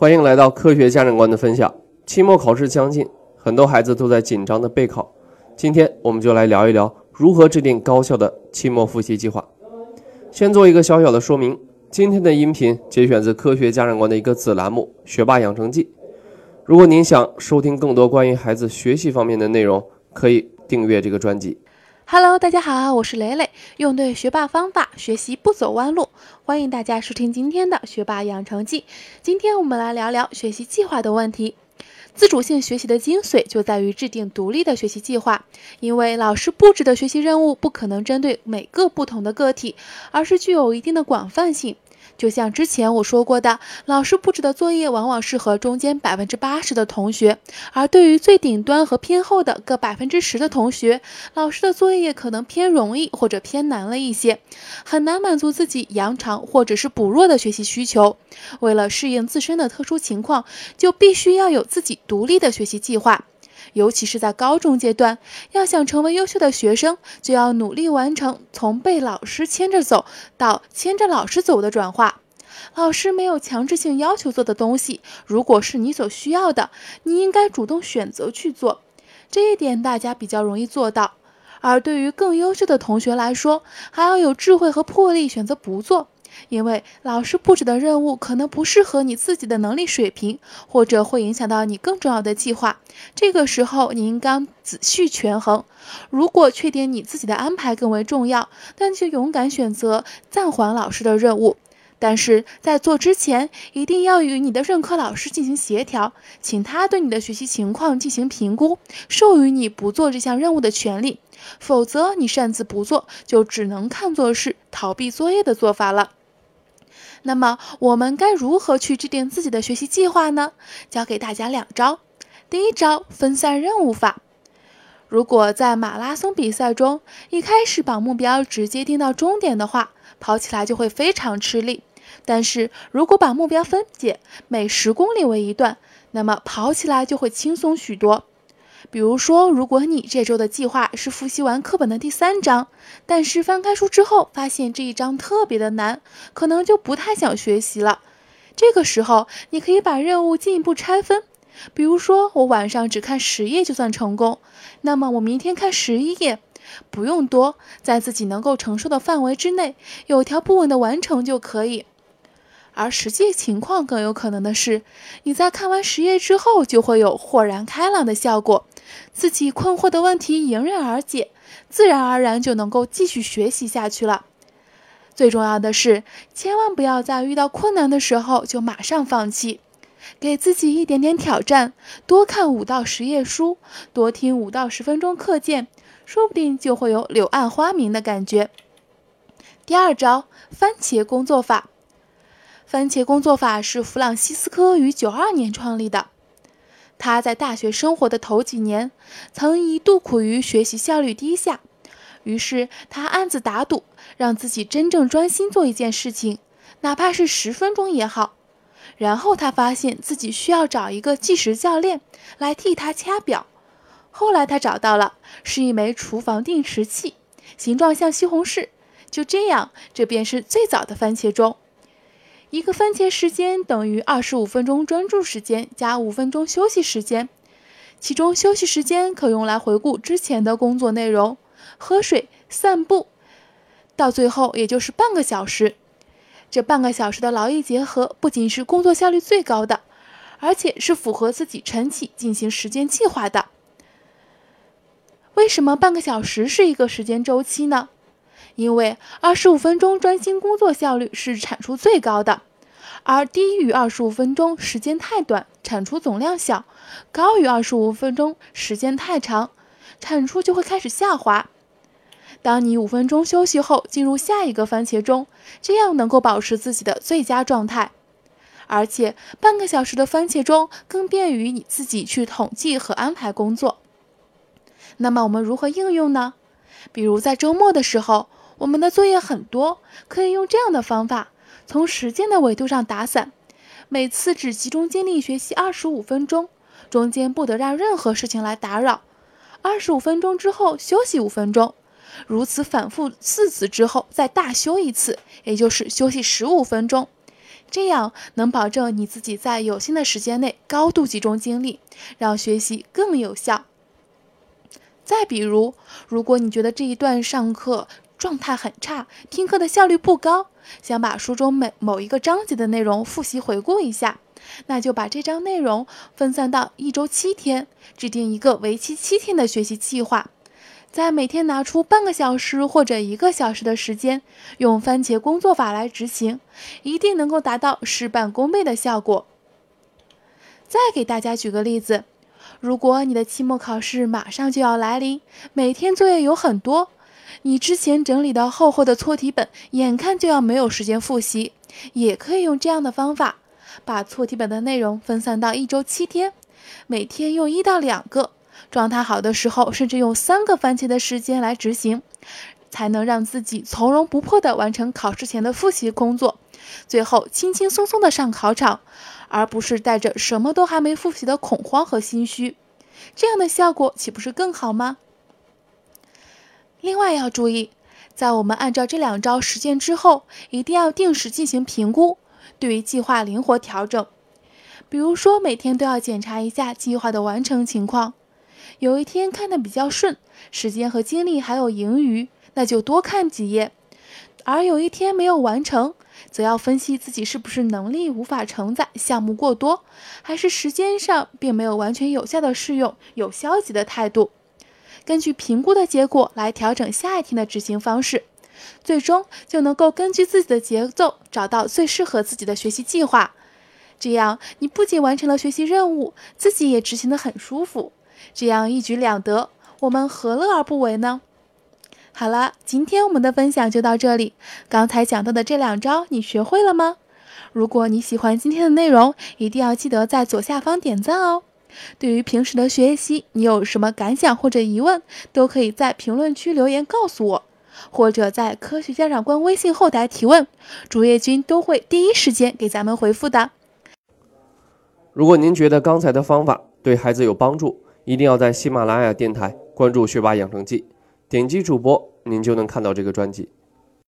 欢迎来到科学家长观的分享。期末考试将近，很多孩子都在紧张的备考。今天我们就来聊一聊如何制定高效的期末复习计划。先做一个小小的说明，今天的音频节选自科学家长观的一个子栏目《学霸养成记》。如果您想收听更多关于孩子学习方面的内容，可以订阅这个专辑。Hello，大家好，我是蕾蕾，用对学霸方法，学习不走弯路。欢迎大家收听今天的学霸养成记。今天我们来聊聊学习计划的问题。自主性学习的精髓就在于制定独立的学习计划，因为老师布置的学习任务不可能针对每个不同的个体，而是具有一定的广泛性。就像之前我说过的，老师布置的作业往往适合中间百分之八十的同学，而对于最顶端和偏后的各百分之十的同学，老师的作业可能偏容易或者偏难了一些，很难满足自己扬长或者是补弱的学习需求。为了适应自身的特殊情况，就必须要有自己独立的学习计划。尤其是在高中阶段，要想成为优秀的学生，就要努力完成从被老师牵着走到牵着老师走的转化。老师没有强制性要求做的东西，如果是你所需要的，你应该主动选择去做。这一点大家比较容易做到。而对于更优秀的同学来说，还要有智慧和魄力选择不做。因为老师布置的任务可能不适合你自己的能力水平，或者会影响到你更重要的计划。这个时候，你应该仔细权衡。如果确定你自己的安排更为重要，那就勇敢选择暂缓老师的任务。但是在做之前，一定要与你的任课老师进行协调，请他对你的学习情况进行评估，授予你不做这项任务的权利。否则，你擅自不做，就只能看作是逃避作业的做法了。那么我们该如何去制定自己的学习计划呢？教给大家两招。第一招，分散任务法。如果在马拉松比赛中，一开始把目标直接定到终点的话，跑起来就会非常吃力。但是如果把目标分解，每十公里为一段，那么跑起来就会轻松许多。比如说，如果你这周的计划是复习完课本的第三章，但是翻开书之后发现这一章特别的难，可能就不太想学习了。这个时候，你可以把任务进一步拆分。比如说，我晚上只看十页就算成功，那么我明天看十一页，不用多，在自己能够承受的范围之内，有条不紊的完成就可以。而实际情况更有可能的是，你在看完十页之后，就会有豁然开朗的效果，自己困惑的问题迎刃而解，自然而然就能够继续学习下去了。最重要的是，千万不要在遇到困难的时候就马上放弃，给自己一点点挑战，多看五到十页书，多听五到十分钟课件，说不定就会有柳暗花明的感觉。第二招，番茄工作法。番茄工作法是弗朗西斯科于九二年创立的。他在大学生活的头几年，曾一度苦于学习效率低下，于是他暗自打赌，让自己真正专心做一件事情，哪怕是十分钟也好。然后他发现自己需要找一个计时教练来替他掐表。后来他找到了，是一枚厨房定时器，形状像西红柿。就这样，这便是最早的番茄钟。一个番茄时间等于二十五分钟专注时间加五分钟休息时间，其中休息时间可用来回顾之前的工作内容、喝水、散步，到最后也就是半个小时。这半个小时的劳逸结合，不仅是工作效率最高的，而且是符合自己晨起进行时间计划的。为什么半个小时是一个时间周期呢？因为二十五分钟专心工作效率是产出最高的，而低于二十五分钟时间太短，产出总量小；高于二十五分钟时间太长，产出就会开始下滑。当你五分钟休息后进入下一个番茄钟，这样能够保持自己的最佳状态。而且半个小时的番茄钟更便于你自己去统计和安排工作。那么我们如何应用呢？比如在周末的时候。我们的作业很多，可以用这样的方法，从时间的维度上打散，每次只集中精力学习二十五分钟，中间不得让任何事情来打扰。二十五分钟之后休息五分钟，如此反复四次之后再大休一次，也就是休息十五分钟。这样能保证你自己在有限的时间内高度集中精力，让学习更有效。再比如，如果你觉得这一段上课状态很差，听课的效率不高，想把书中每某一个章节的内容复习回顾一下，那就把这章内容分散到一周七天，制定一个为期七天的学习计划。在每天拿出半个小时或者一个小时的时间，用番茄工作法来执行，一定能够达到事半功倍的效果。再给大家举个例子，如果你的期末考试马上就要来临，每天作业有很多，你之前整理的厚厚的错题本眼看就要没有时间复习，也可以用这样的方法，把错题本的内容分散到一周七天，每天用一到两个。状态好的时候，甚至用三个番茄的时间来执行，才能让自己从容不迫地完成考试前的复习工作，最后轻轻松松地上考场，而不是带着什么都还没复习的恐慌和心虚。这样的效果岂不是更好吗？另外要注意，在我们按照这两招实践之后，一定要定时进行评估，对于计划灵活调整。比如说，每天都要检查一下计划的完成情况。有一天看的比较顺，时间和精力还有盈余，那就多看几页；而有一天没有完成，则要分析自己是不是能力无法承载，项目过多，还是时间上并没有完全有效的适用，有消极的态度。根据评估的结果来调整下一天的执行方式，最终就能够根据自己的节奏找到最适合自己的学习计划。这样，你不仅完成了学习任务，自己也执行得很舒服。这样一举两得，我们何乐而不为呢？好了，今天我们的分享就到这里。刚才讲到的这两招，你学会了吗？如果你喜欢今天的内容，一定要记得在左下方点赞哦。对于平时的学习，你有什么感想或者疑问，都可以在评论区留言告诉我，或者在科学家长官微信后台提问，主页君都会第一时间给咱们回复的。如果您觉得刚才的方法对孩子有帮助，一定要在喜马拉雅电台关注“学霸养成记”，点击主播，您就能看到这个专辑。